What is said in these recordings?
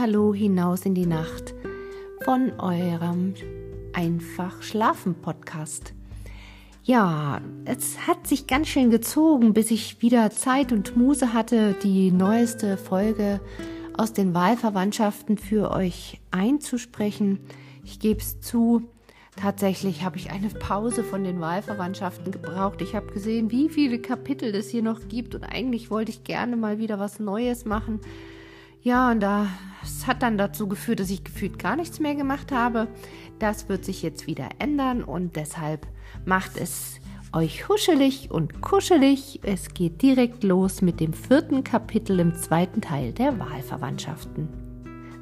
Hallo hinaus in die Nacht von eurem Einfach Schlafen Podcast. Ja, es hat sich ganz schön gezogen, bis ich wieder Zeit und Muse hatte, die neueste Folge aus den Wahlverwandtschaften für euch einzusprechen. Ich gebe es zu, tatsächlich habe ich eine Pause von den Wahlverwandtschaften gebraucht. Ich habe gesehen, wie viele Kapitel es hier noch gibt und eigentlich wollte ich gerne mal wieder was Neues machen. Ja, und das hat dann dazu geführt, dass ich gefühlt gar nichts mehr gemacht habe. Das wird sich jetzt wieder ändern und deshalb macht es euch huschelig und kuschelig. Es geht direkt los mit dem vierten Kapitel im zweiten Teil der Wahlverwandtschaften.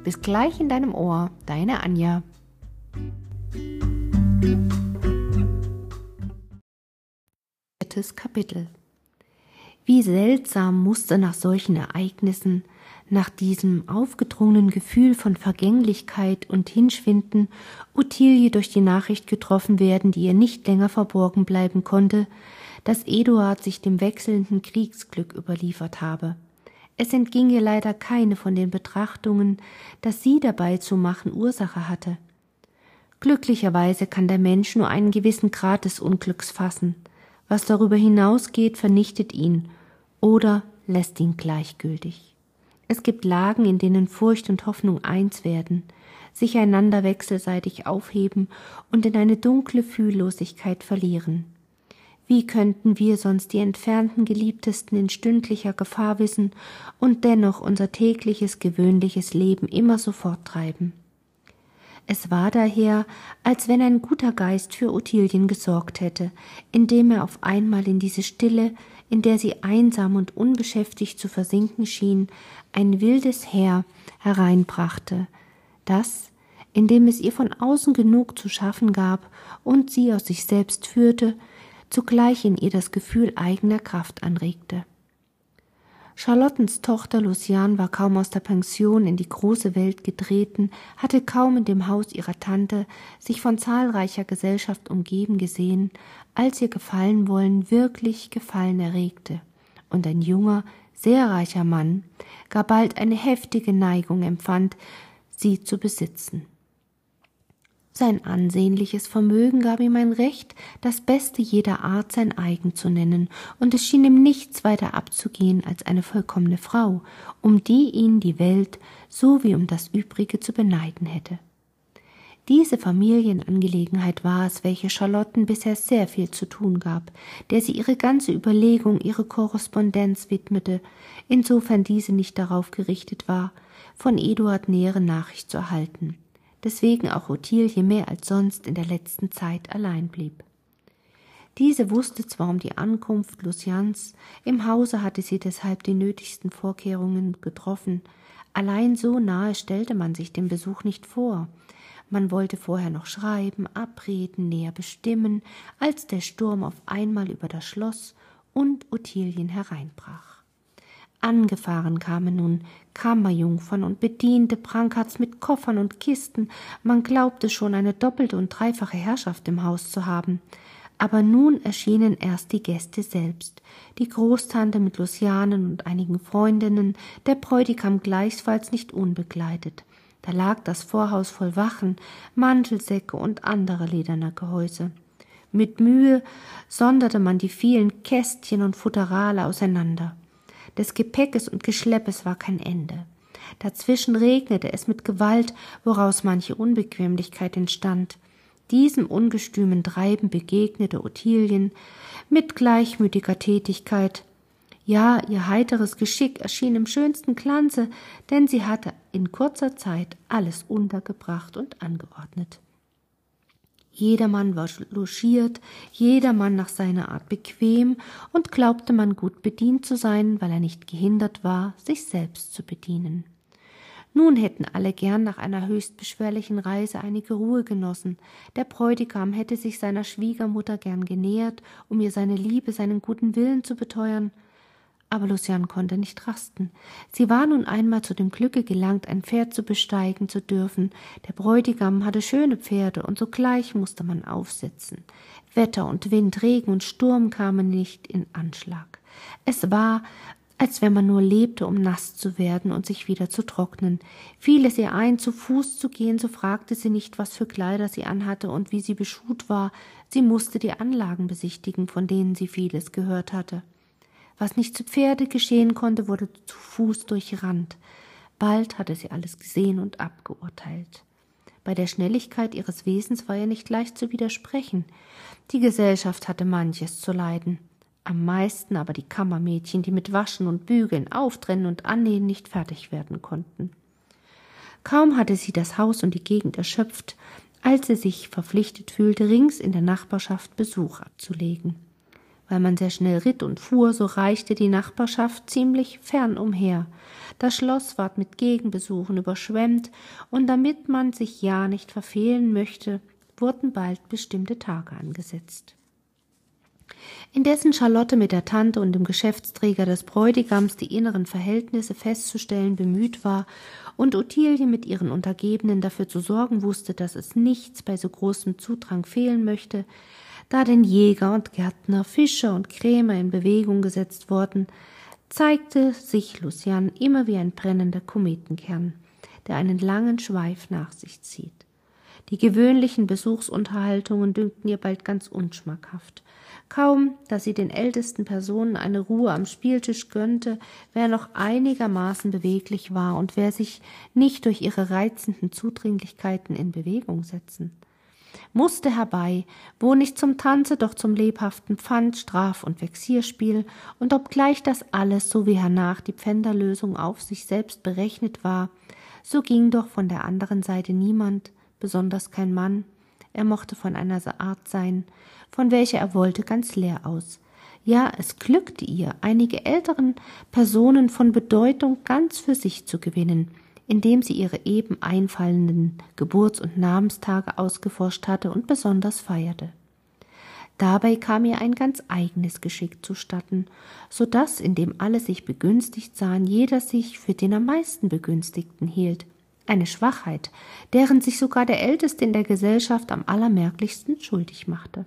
Bis gleich in deinem Ohr, deine Anja. Viertes Kapitel. Wie seltsam musste nach solchen Ereignissen nach diesem aufgedrungenen Gefühl von Vergänglichkeit und Hinschwinden Ottilie durch die Nachricht getroffen werden, die ihr nicht länger verborgen bleiben konnte, dass Eduard sich dem wechselnden Kriegsglück überliefert habe. Es entging ihr leider keine von den Betrachtungen, dass sie dabei zu machen Ursache hatte. Glücklicherweise kann der Mensch nur einen gewissen Grad des Unglücks fassen. Was darüber hinausgeht, vernichtet ihn oder lässt ihn gleichgültig. Es gibt Lagen, in denen Furcht und Hoffnung eins werden, sich einander wechselseitig aufheben und in eine dunkle Fühllosigkeit verlieren. Wie könnten wir sonst die entfernten Geliebtesten in stündlicher Gefahr wissen und dennoch unser tägliches gewöhnliches Leben immer so forttreiben? Es war daher, als wenn ein guter Geist für Ottilien gesorgt hätte, indem er auf einmal in diese Stille, in der sie einsam und unbeschäftigt zu versinken schien, ein wildes Heer hereinbrachte, das, indem es ihr von außen genug zu schaffen gab und sie aus sich selbst führte, zugleich in ihr das Gefühl eigener Kraft anregte. Charlottens Tochter Luciane war kaum aus der Pension in die große Welt getreten, hatte kaum in dem Haus ihrer Tante sich von zahlreicher Gesellschaft umgeben gesehen, als ihr Gefallenwollen wirklich Gefallen erregte, und ein junger, sehr reicher Mann gar bald eine heftige Neigung empfand, sie zu besitzen. Sein ansehnliches Vermögen gab ihm ein Recht, das Beste jeder Art sein eigen zu nennen, und es schien ihm nichts weiter abzugehen als eine vollkommene Frau, um die ihn die Welt so wie um das Übrige zu beneiden hätte. Diese Familienangelegenheit war es, welche Charlotten bisher sehr viel zu tun gab, der sie ihre ganze Überlegung, ihre Korrespondenz widmete, insofern diese nicht darauf gerichtet war, von Eduard nähere Nachricht zu erhalten deswegen auch Ottilie mehr als sonst in der letzten Zeit allein blieb. Diese wusste zwar um die Ankunft Lucians, im Hause hatte sie deshalb die nötigsten Vorkehrungen getroffen, allein so nahe stellte man sich den Besuch nicht vor. Man wollte vorher noch schreiben, abreden, näher bestimmen, als der Sturm auf einmal über das Schloss und Ottilien hereinbrach. Angefahren kamen nun Kammerjungfern und Bediente Prankarts mit Koffern und Kisten, man glaubte schon eine doppelte und dreifache Herrschaft im Haus zu haben. Aber nun erschienen erst die Gäste selbst, die Großtante mit Lucianen und einigen Freundinnen, der Bräutigam gleichfalls nicht unbegleitet. Da lag das Vorhaus voll Wachen, Mantelsäcke und andere lederne Gehäuse. Mit Mühe sonderte man die vielen Kästchen und Futterale auseinander. Des Gepäckes und Geschleppes war kein Ende. Dazwischen regnete es mit Gewalt, woraus manche Unbequemlichkeit entstand. Diesem ungestümen Treiben begegnete Ottilien mit gleichmütiger Tätigkeit. Ja, ihr heiteres Geschick erschien im schönsten Glanze, denn sie hatte in kurzer Zeit alles untergebracht und angeordnet. Jedermann war logiert, jedermann nach seiner Art bequem und glaubte man gut bedient zu sein, weil er nicht gehindert war, sich selbst zu bedienen. Nun hätten alle gern nach einer höchst beschwerlichen Reise einige Ruhe genossen. Der Bräutigam hätte sich seiner Schwiegermutter gern genähert, um ihr seine Liebe, seinen guten Willen zu beteuern. Aber Lucian konnte nicht rasten. Sie war nun einmal zu dem Glücke gelangt, ein Pferd zu besteigen zu dürfen. Der Bräutigam hatte schöne Pferde, und sogleich musste man aufsitzen. Wetter und Wind, Regen und Sturm kamen nicht in Anschlag. Es war, als wenn man nur lebte, um nass zu werden und sich wieder zu trocknen. Fiel es ihr ein, zu Fuß zu gehen, so fragte sie nicht, was für Kleider sie anhatte und wie sie beschut war, sie musste die Anlagen besichtigen, von denen sie vieles gehört hatte. Was nicht zu Pferde geschehen konnte, wurde zu Fuß durchrannt. Bald hatte sie alles gesehen und abgeurteilt. Bei der Schnelligkeit ihres Wesens war ihr nicht leicht zu widersprechen. Die Gesellschaft hatte manches zu leiden am meisten aber die Kammermädchen, die mit Waschen und Bügeln, Auftrennen und Annähen nicht fertig werden konnten. Kaum hatte sie das Haus und die Gegend erschöpft, als sie sich verpflichtet fühlte, rings in der Nachbarschaft Besuch abzulegen. Weil man sehr schnell ritt und fuhr, so reichte die Nachbarschaft ziemlich fern umher. Das Schloss ward mit Gegenbesuchen überschwemmt, und damit man sich ja nicht verfehlen möchte, wurden bald bestimmte Tage angesetzt. Indessen Charlotte mit der Tante und dem Geschäftsträger des Bräutigams die inneren Verhältnisse festzustellen bemüht war und Ottilie mit ihren Untergebenen dafür zu sorgen wusste, dass es nichts bei so großem Zudrang fehlen möchte, da denn Jäger und Gärtner, Fischer und Krämer in Bewegung gesetzt worden, zeigte sich Lucian immer wie ein brennender Kometenkern, der einen langen Schweif nach sich zieht. Die gewöhnlichen Besuchsunterhaltungen dünkten ihr bald ganz unschmackhaft, Kaum, dass sie den ältesten Personen eine Ruhe am Spieltisch gönnte, wer noch einigermaßen beweglich war und wer sich nicht durch ihre reizenden Zudringlichkeiten in Bewegung setzen musste herbei, wo nicht zum Tanze, doch zum lebhaften Pfand, Straf- und Vexierspiel, und obgleich das alles, so wie hernach die Pfänderlösung auf sich selbst berechnet war, so ging doch von der anderen Seite niemand, besonders kein Mann, er mochte von einer Art sein, von welcher er wollte, ganz leer aus. Ja, es glückte ihr, einige älteren Personen von Bedeutung ganz für sich zu gewinnen, indem sie ihre eben einfallenden Geburts- und Namenstage ausgeforscht hatte und besonders feierte. Dabei kam ihr ein ganz eigenes Geschick zustatten, so dass, indem alle sich begünstigt sahen, jeder sich für den am meisten Begünstigten hielt. Eine Schwachheit, deren sich sogar der Älteste in der Gesellschaft am allermerklichsten schuldig machte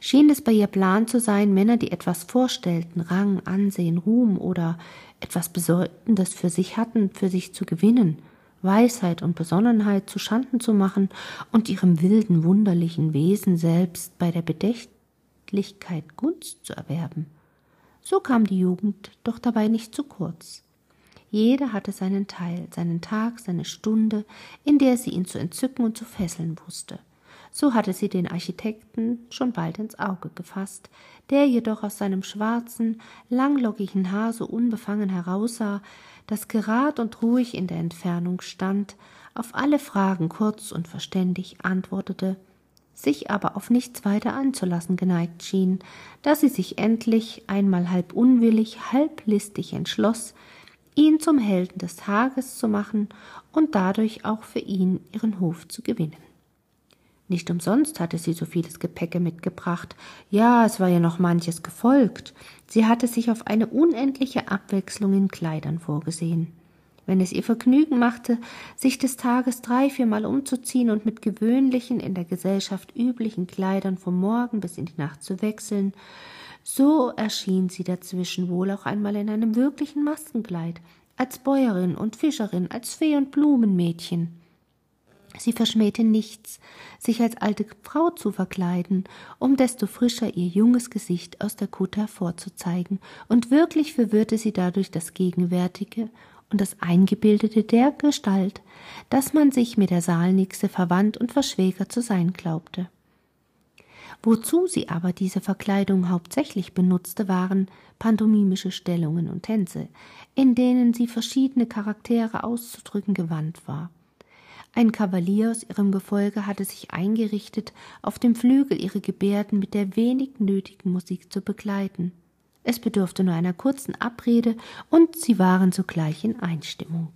schien es bei ihr Plan zu sein, Männer, die etwas vorstellten, Rang, Ansehen, Ruhm oder etwas Bedeutendes für sich hatten, für sich zu gewinnen, Weisheit und Besonnenheit zu Schanden zu machen und ihrem wilden, wunderlichen Wesen selbst bei der Bedächtlichkeit Gunst zu erwerben. So kam die Jugend doch dabei nicht zu kurz. Jeder hatte seinen Teil, seinen Tag, seine Stunde, in der sie ihn zu entzücken und zu fesseln wusste. So hatte sie den Architekten schon bald ins Auge gefasst, der jedoch aus seinem schwarzen, langlockigen Haar so unbefangen heraussah, das gerad und ruhig in der Entfernung stand, auf alle Fragen kurz und verständig antwortete, sich aber auf nichts weiter anzulassen geneigt schien, da sie sich endlich einmal halb unwillig, halb listig entschloss, ihn zum Helden des Tages zu machen und dadurch auch für ihn ihren Hof zu gewinnen. Nicht umsonst hatte sie so vieles Gepäcke mitgebracht. Ja, es war ihr noch manches gefolgt. Sie hatte sich auf eine unendliche Abwechslung in Kleidern vorgesehen. Wenn es ihr Vergnügen machte, sich des Tages drei, viermal umzuziehen und mit gewöhnlichen, in der Gesellschaft üblichen Kleidern vom Morgen bis in die Nacht zu wechseln, so erschien sie dazwischen wohl auch einmal in einem wirklichen Maskenkleid, als Bäuerin und Fischerin, als Fee und Blumenmädchen. Sie verschmähte nichts, sich als alte Frau zu verkleiden, um desto frischer ihr junges Gesicht aus der Kutte hervorzuzeigen, und wirklich verwirrte sie dadurch das Gegenwärtige und das Eingebildete der Gestalt, dass man sich mit der Saalnixe verwandt und verschwägert zu sein glaubte. Wozu sie aber diese Verkleidung hauptsächlich benutzte, waren pantomimische Stellungen und Tänze, in denen sie verschiedene Charaktere auszudrücken gewandt war. Ein Kavalier aus ihrem Gefolge hatte sich eingerichtet, auf dem Flügel ihre Gebärden mit der wenig nötigen Musik zu begleiten. Es bedurfte nur einer kurzen Abrede, und sie waren sogleich in Einstimmung.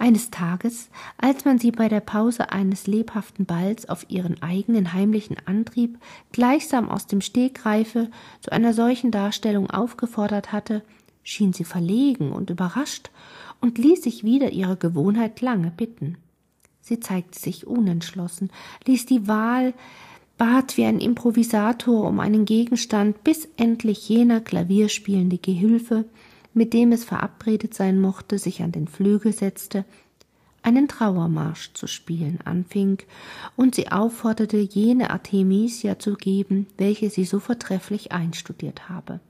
Eines Tages, als man sie bei der Pause eines lebhaften Balls auf ihren eigenen heimlichen Antrieb gleichsam aus dem Stegreife zu einer solchen Darstellung aufgefordert hatte, schien sie verlegen und überrascht und ließ sich wieder ihrer Gewohnheit lange bitten. Sie zeigte sich unentschlossen, ließ die Wahl bat wie ein Improvisator um einen Gegenstand, bis endlich jener klavierspielende Gehilfe, mit dem es verabredet sein mochte, sich an den Flügel setzte, einen Trauermarsch zu spielen anfing und sie aufforderte, jene Artemisia zu geben, welche sie so vortrefflich einstudiert habe.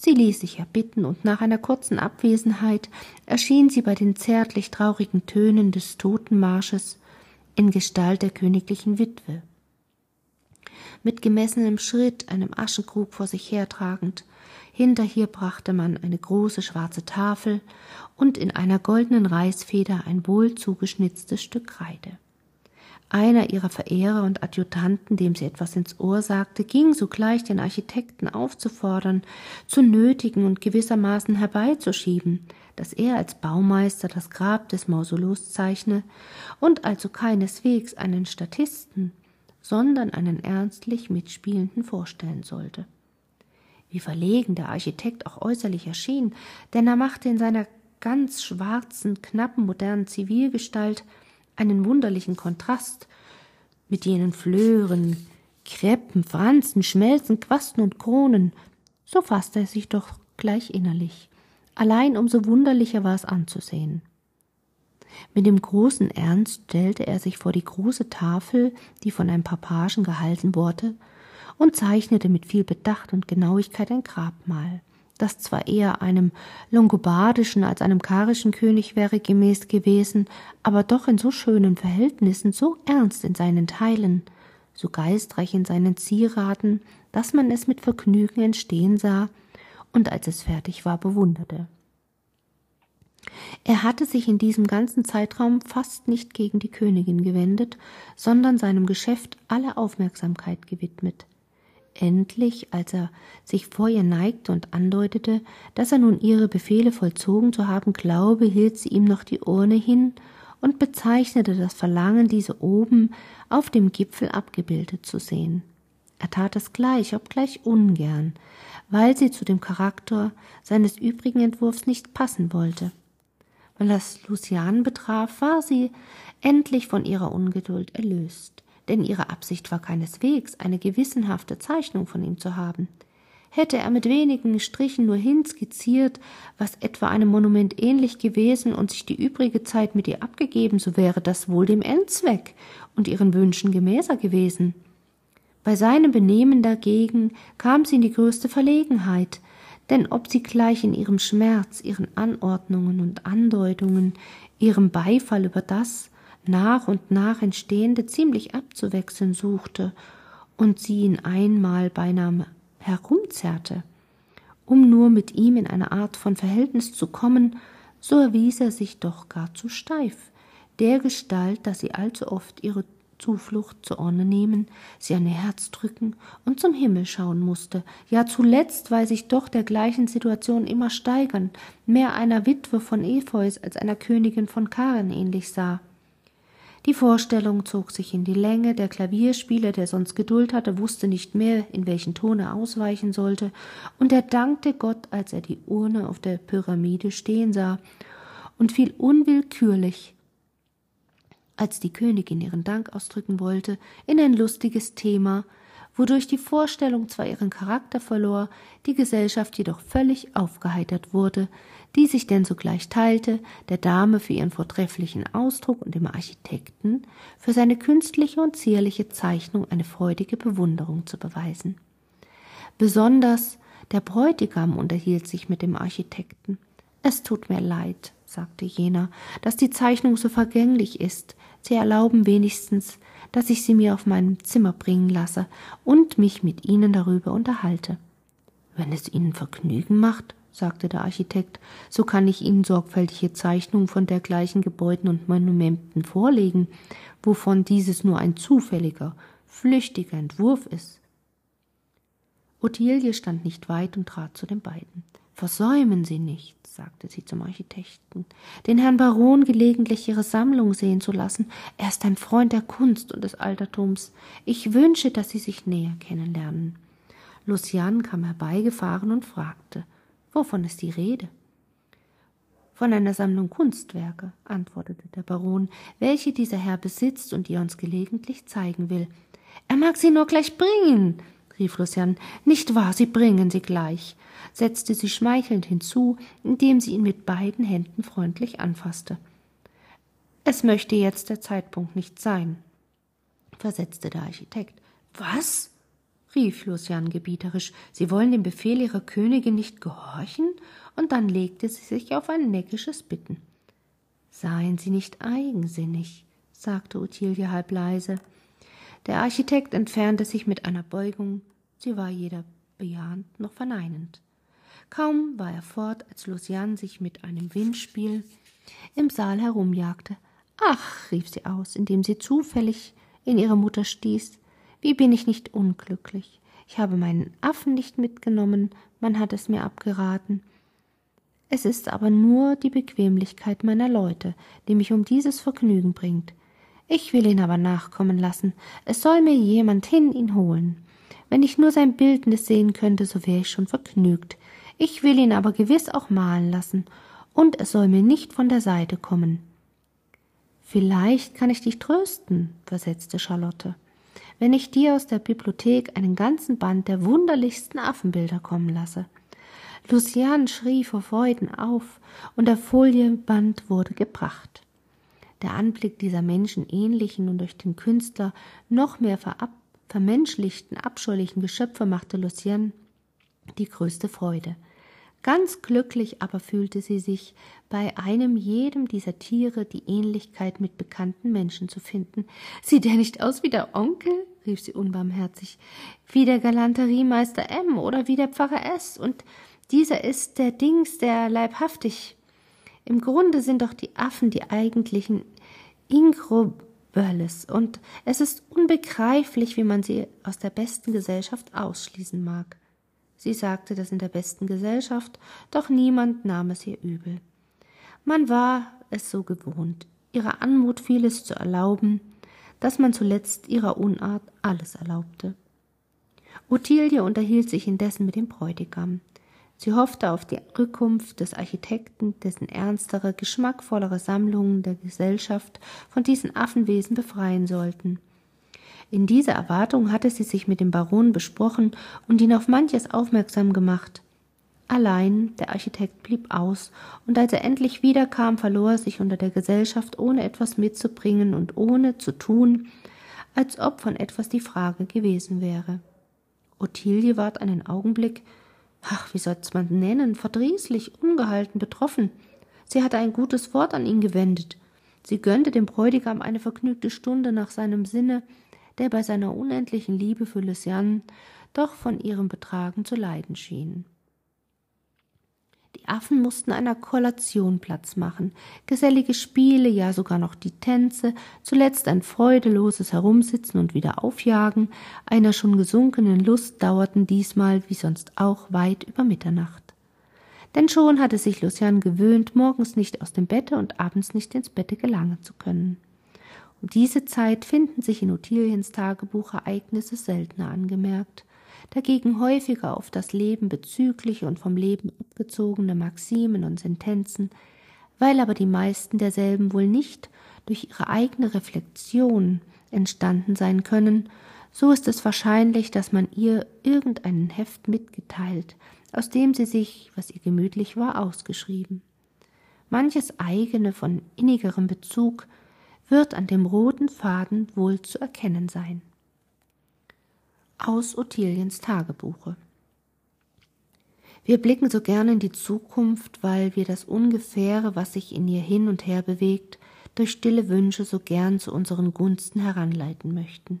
Sie ließ sich erbitten, und nach einer kurzen Abwesenheit erschien sie bei den zärtlich traurigen Tönen des Totenmarsches in Gestalt der königlichen Witwe. Mit gemessenem Schritt, einem Aschenkrug vor sich hertragend, hinter hier brachte man eine große schwarze Tafel und in einer goldenen Reißfeder ein wohl zugeschnitztes Stück Kreide. Einer ihrer Verehrer und Adjutanten, dem sie etwas ins Ohr sagte, ging sogleich den Architekten aufzufordern, zu nötigen und gewissermaßen herbeizuschieben, dass er als Baumeister das Grab des Mausoleus zeichne und also keineswegs einen Statisten, sondern einen ernstlich Mitspielenden vorstellen sollte. Wie verlegen der Architekt auch äußerlich erschien, denn er machte in seiner ganz schwarzen, knappen, modernen Zivilgestalt einen wunderlichen Kontrast mit jenen Flören, Kreppen, Franzen, Schmelzen, Quasten und Kronen. So fasste er sich doch gleich innerlich. Allein umso wunderlicher war es anzusehen. Mit dem großen Ernst stellte er sich vor die große Tafel, die von einem Papagen gehalten wurde, und zeichnete mit viel Bedacht und Genauigkeit ein Grabmal, das zwar eher einem longobardischen als einem karischen König wäre gemäß gewesen, aber doch in so schönen Verhältnissen, so ernst in seinen Teilen, so geistreich in seinen Zieraten, dass man es mit Vergnügen entstehen sah und als es fertig war bewunderte. Er hatte sich in diesem ganzen Zeitraum fast nicht gegen die Königin gewendet, sondern seinem Geschäft alle Aufmerksamkeit gewidmet. Endlich, als er sich vor ihr neigte und andeutete, dass er nun ihre Befehle vollzogen zu haben glaube, hielt sie ihm noch die Urne hin und bezeichnete das Verlangen, diese oben auf dem Gipfel abgebildet zu sehen. Er tat es gleich, obgleich ungern, weil sie zu dem Charakter seines übrigen Entwurfs nicht passen wollte. Was Lucian betraf, war sie endlich von ihrer Ungeduld erlöst denn ihre Absicht war keineswegs, eine gewissenhafte Zeichnung von ihm zu haben. Hätte er mit wenigen Strichen nur hinskizziert, was etwa einem Monument ähnlich gewesen und sich die übrige Zeit mit ihr abgegeben, so wäre das wohl dem Endzweck und ihren Wünschen gemäßer gewesen. Bei seinem Benehmen dagegen kam sie in die größte Verlegenheit, denn ob sie gleich in ihrem Schmerz, ihren Anordnungen und Andeutungen, ihrem Beifall über das, nach und nach entstehende ziemlich abzuwechseln suchte und sie ihn einmal beinahe herumzerrte, um nur mit ihm in eine Art von Verhältnis zu kommen, so erwies er sich doch gar zu steif, dergestalt, dass sie allzu oft ihre Zuflucht zur Orne nehmen, sie an ihr Herz drücken und zum Himmel schauen musste, ja zuletzt, weil sich doch der gleichen Situation immer steigern, mehr einer Witwe von Epheus als einer Königin von Karen ähnlich sah. Die Vorstellung zog sich in die Länge, der Klavierspieler, der sonst Geduld hatte, wusste nicht mehr, in welchen Ton er ausweichen sollte, und er dankte Gott, als er die Urne auf der Pyramide stehen sah, und fiel unwillkürlich, als die Königin ihren Dank ausdrücken wollte, in ein lustiges Thema, wodurch die Vorstellung zwar ihren Charakter verlor, die Gesellschaft jedoch völlig aufgeheitert wurde, die sich denn sogleich teilte, der Dame für ihren vortrefflichen Ausdruck und dem Architekten für seine künstliche und zierliche Zeichnung eine freudige Bewunderung zu beweisen. Besonders der Bräutigam unterhielt sich mit dem Architekten. Es tut mir leid, sagte jener, dass die Zeichnung so vergänglich ist. Sie erlauben wenigstens, dass ich sie mir auf meinem Zimmer bringen lasse und mich mit Ihnen darüber unterhalte. Wenn es Ihnen Vergnügen macht, sagte der Architekt, so kann ich Ihnen sorgfältige Zeichnungen von dergleichen Gebäuden und Monumenten vorlegen, wovon dieses nur ein zufälliger, flüchtiger Entwurf ist. Ottilie stand nicht weit und trat zu den beiden. Versäumen Sie nicht, sagte sie zum Architekten, den Herrn Baron gelegentlich Ihre Sammlung sehen zu lassen. Er ist ein Freund der Kunst und des Altertums. Ich wünsche, dass Sie sich näher kennenlernen. Lucian kam herbeigefahren und fragte, Wovon ist die Rede? Von einer Sammlung Kunstwerke, antwortete der Baron, welche dieser Herr besitzt und die er uns gelegentlich zeigen will. Er mag sie nur gleich bringen, rief Lucian. Nicht wahr, sie bringen sie gleich, setzte sie schmeichelnd hinzu, indem sie ihn mit beiden Händen freundlich anfasste. Es möchte jetzt der Zeitpunkt nicht sein, versetzte der Architekt. Was? rief Lucian gebieterisch. Sie wollen dem Befehl Ihrer Königin nicht gehorchen? Und dann legte sie sich auf ein neckisches Bitten. Seien Sie nicht eigensinnig, sagte Ottilie halb leise. Der Architekt entfernte sich mit einer Beugung, sie war weder bejahend noch verneinend. Kaum war er fort, als Lucian sich mit einem Windspiel im Saal herumjagte. Ach, rief sie aus, indem sie zufällig in ihre Mutter stieß, wie bin ich nicht unglücklich. Ich habe meinen Affen nicht mitgenommen, man hat es mir abgeraten. Es ist aber nur die Bequemlichkeit meiner Leute, die mich um dieses Vergnügen bringt. Ich will ihn aber nachkommen lassen. Es soll mir jemand hin ihn holen. Wenn ich nur sein Bildnis sehen könnte, so wäre ich schon vergnügt. Ich will ihn aber gewiss auch malen lassen, und es soll mir nicht von der Seite kommen. Vielleicht kann ich dich trösten, versetzte Charlotte wenn ich dir aus der Bibliothek einen ganzen Band der wunderlichsten Affenbilder kommen lasse. Lucian schrie vor Freuden auf, und der Folienband wurde gebracht. Der Anblick dieser menschenähnlichen und durch den Künstler noch mehr verab vermenschlichten, abscheulichen Geschöpfe machte Lucien die größte Freude. Ganz glücklich aber fühlte sie sich, bei einem jedem dieser Tiere die Ähnlichkeit mit bekannten Menschen zu finden. Sieht er nicht aus wie der Onkel? rief sie unbarmherzig. Wie der Galanteriemeister M oder wie der Pfarrer S. Und dieser ist der Dings, der leibhaftig. Im Grunde sind doch die Affen die eigentlichen Ingrobölles, und es ist unbegreiflich, wie man sie aus der besten Gesellschaft ausschließen mag. Sie sagte das in der besten Gesellschaft, doch niemand nahm es ihr übel. Man war es so gewohnt, ihrer Anmut vieles zu erlauben, dass man zuletzt ihrer Unart alles erlaubte. Ottilie unterhielt sich indessen mit dem Bräutigam. Sie hoffte auf die Rückkunft des Architekten, dessen ernstere, geschmackvollere Sammlungen der Gesellschaft von diesen Affenwesen befreien sollten. In dieser Erwartung hatte sie sich mit dem Baron besprochen und ihn auf manches aufmerksam gemacht. Allein der Architekt blieb aus, und als er endlich wiederkam, verlor er sich unter der Gesellschaft, ohne etwas mitzubringen und ohne zu tun, als ob von etwas die Frage gewesen wäre. Ottilie ward einen Augenblick, ach, wie soll's man nennen, verdrießlich, ungehalten, betroffen. Sie hatte ein gutes Wort an ihn gewendet. Sie gönnte dem Bräutigam eine vergnügte Stunde nach seinem Sinne, der bei seiner unendlichen Liebe für Luciane doch von ihrem Betragen zu leiden schien. Affen mussten einer Kollation Platz machen, gesellige Spiele, ja sogar noch die Tänze, zuletzt ein freudeloses Herumsitzen und wieder Aufjagen einer schon gesunkenen Lust dauerten diesmal wie sonst auch weit über Mitternacht. Denn schon hatte sich Lucian gewöhnt, morgens nicht aus dem Bette und abends nicht ins Bette gelangen zu können. Um diese Zeit finden sich in Ottiliens Tagebuch Ereignisse seltener angemerkt, dagegen häufiger auf das Leben bezügliche und vom Leben abgezogene Maximen und Sentenzen, weil aber die meisten derselben wohl nicht durch ihre eigene Reflexion entstanden sein können, so ist es wahrscheinlich, dass man ihr irgendeinen Heft mitgeteilt, aus dem sie sich, was ihr gemütlich war, ausgeschrieben. Manches eigene von innigerem Bezug wird an dem roten Faden wohl zu erkennen sein. Aus Ottiliens Tagebuche. Wir blicken so gern in die Zukunft, weil wir das Ungefähre, was sich in ihr hin und her bewegt, durch stille Wünsche so gern zu unseren Gunsten heranleiten möchten.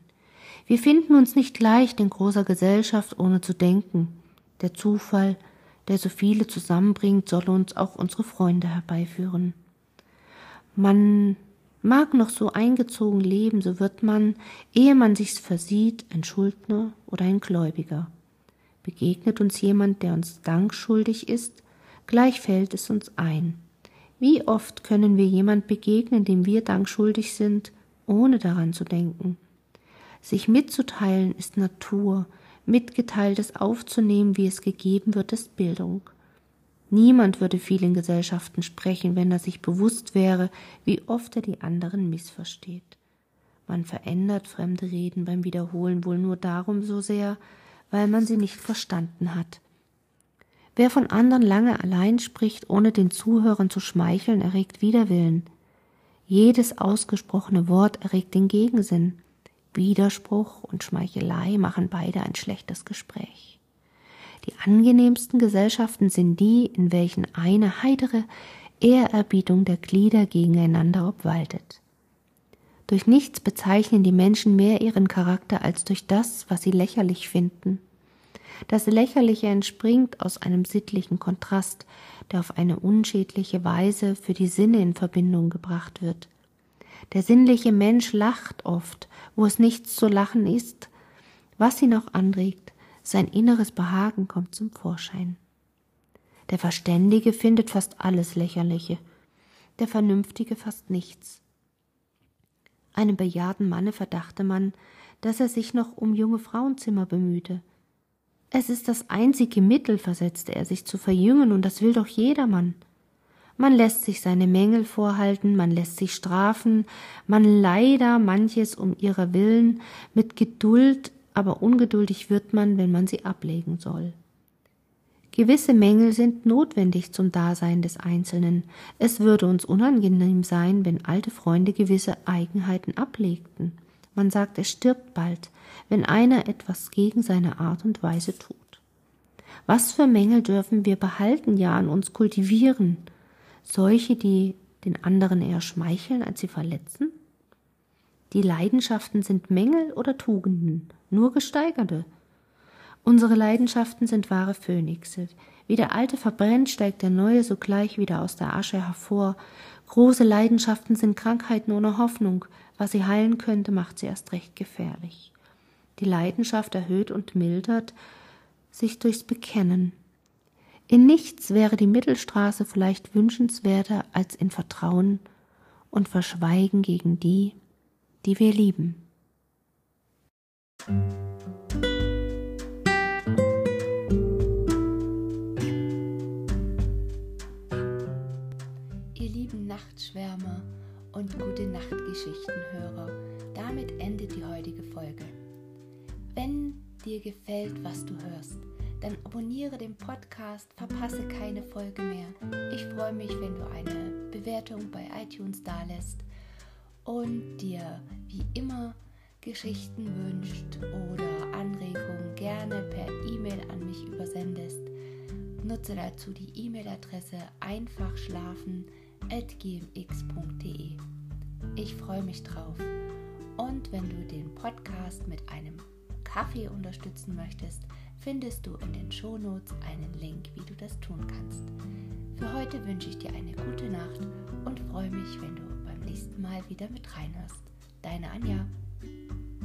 Wir finden uns nicht leicht in großer Gesellschaft, ohne zu denken. Der Zufall, der so viele zusammenbringt, soll uns auch unsere Freunde herbeiführen. Man mag noch so eingezogen leben, so wird man, ehe man sich's versieht, ein Schuldner oder ein Gläubiger. Begegnet uns jemand, der uns Dank schuldig ist, gleich fällt es uns ein. Wie oft können wir jemand begegnen, dem wir Dank schuldig sind, ohne daran zu denken? Sich mitzuteilen ist Natur, mitgeteiltes aufzunehmen, wie es gegeben wird, ist Bildung. Niemand würde viel in Gesellschaften sprechen, wenn er sich bewusst wäre, wie oft er die anderen missversteht. Man verändert fremde Reden beim Wiederholen wohl nur darum so sehr, weil man sie nicht verstanden hat. Wer von anderen lange allein spricht, ohne den Zuhörern zu schmeicheln, erregt Widerwillen. Jedes ausgesprochene Wort erregt den Gegensinn. Widerspruch und Schmeichelei machen beide ein schlechtes Gespräch. Die angenehmsten Gesellschaften sind die, in welchen eine heitere Ehrerbietung der Glieder gegeneinander obwaltet. Durch nichts bezeichnen die Menschen mehr ihren Charakter als durch das, was sie lächerlich finden. Das Lächerliche entspringt aus einem sittlichen Kontrast, der auf eine unschädliche Weise für die Sinne in Verbindung gebracht wird. Der sinnliche Mensch lacht oft, wo es nichts zu lachen ist. Was ihn auch anregt, sein inneres Behagen kommt zum Vorschein. Der Verständige findet fast alles Lächerliche, der Vernünftige fast nichts. Einem bejahrten Manne verdachte man, dass er sich noch um junge Frauenzimmer bemühte. Es ist das einzige Mittel, versetzte er, sich zu verjüngen, und das will doch jedermann. Man lässt sich seine Mängel vorhalten, man lässt sich strafen, man leider manches um ihrer willen, mit Geduld, aber ungeduldig wird man, wenn man sie ablegen soll. Gewisse Mängel sind notwendig zum Dasein des Einzelnen. Es würde uns unangenehm sein, wenn alte Freunde gewisse Eigenheiten ablegten. Man sagt, es stirbt bald, wenn einer etwas gegen seine Art und Weise tut. Was für Mängel dürfen wir behalten, ja an uns kultivieren? Solche, die den anderen eher schmeicheln, als sie verletzen? Die Leidenschaften sind Mängel oder Tugenden, nur gesteigerte. Unsere Leidenschaften sind wahre Phönixe. Wie der alte verbrennt, steigt der neue sogleich wieder aus der Asche hervor. Große Leidenschaften sind Krankheiten ohne Hoffnung, was sie heilen könnte, macht sie erst recht gefährlich. Die Leidenschaft erhöht und mildert sich durchs Bekennen. In nichts wäre die Mittelstraße vielleicht wünschenswerter als in Vertrauen und Verschweigen gegen die, die wir lieben. Ihr lieben Nachtschwärmer, und gute Nachtgeschichtenhörer. Damit endet die heutige Folge. Wenn dir gefällt, was du hörst, dann abonniere den Podcast, verpasse keine Folge mehr. Ich freue mich, wenn du eine Bewertung bei iTunes dalässt und dir wie immer Geschichten wünscht oder Anregungen gerne per E-Mail an mich übersendest. Nutze dazu die E-Mail-Adresse einfachschlafen.gmx.de. Ich freue mich drauf. Und wenn du den Podcast mit einem Kaffee unterstützen möchtest, findest du in den Shownotes einen Link, wie du das tun kannst. Für heute wünsche ich dir eine gute Nacht und freue mich, wenn du nächsten Mal wieder mit reinhörst. Deine Anja. Mhm.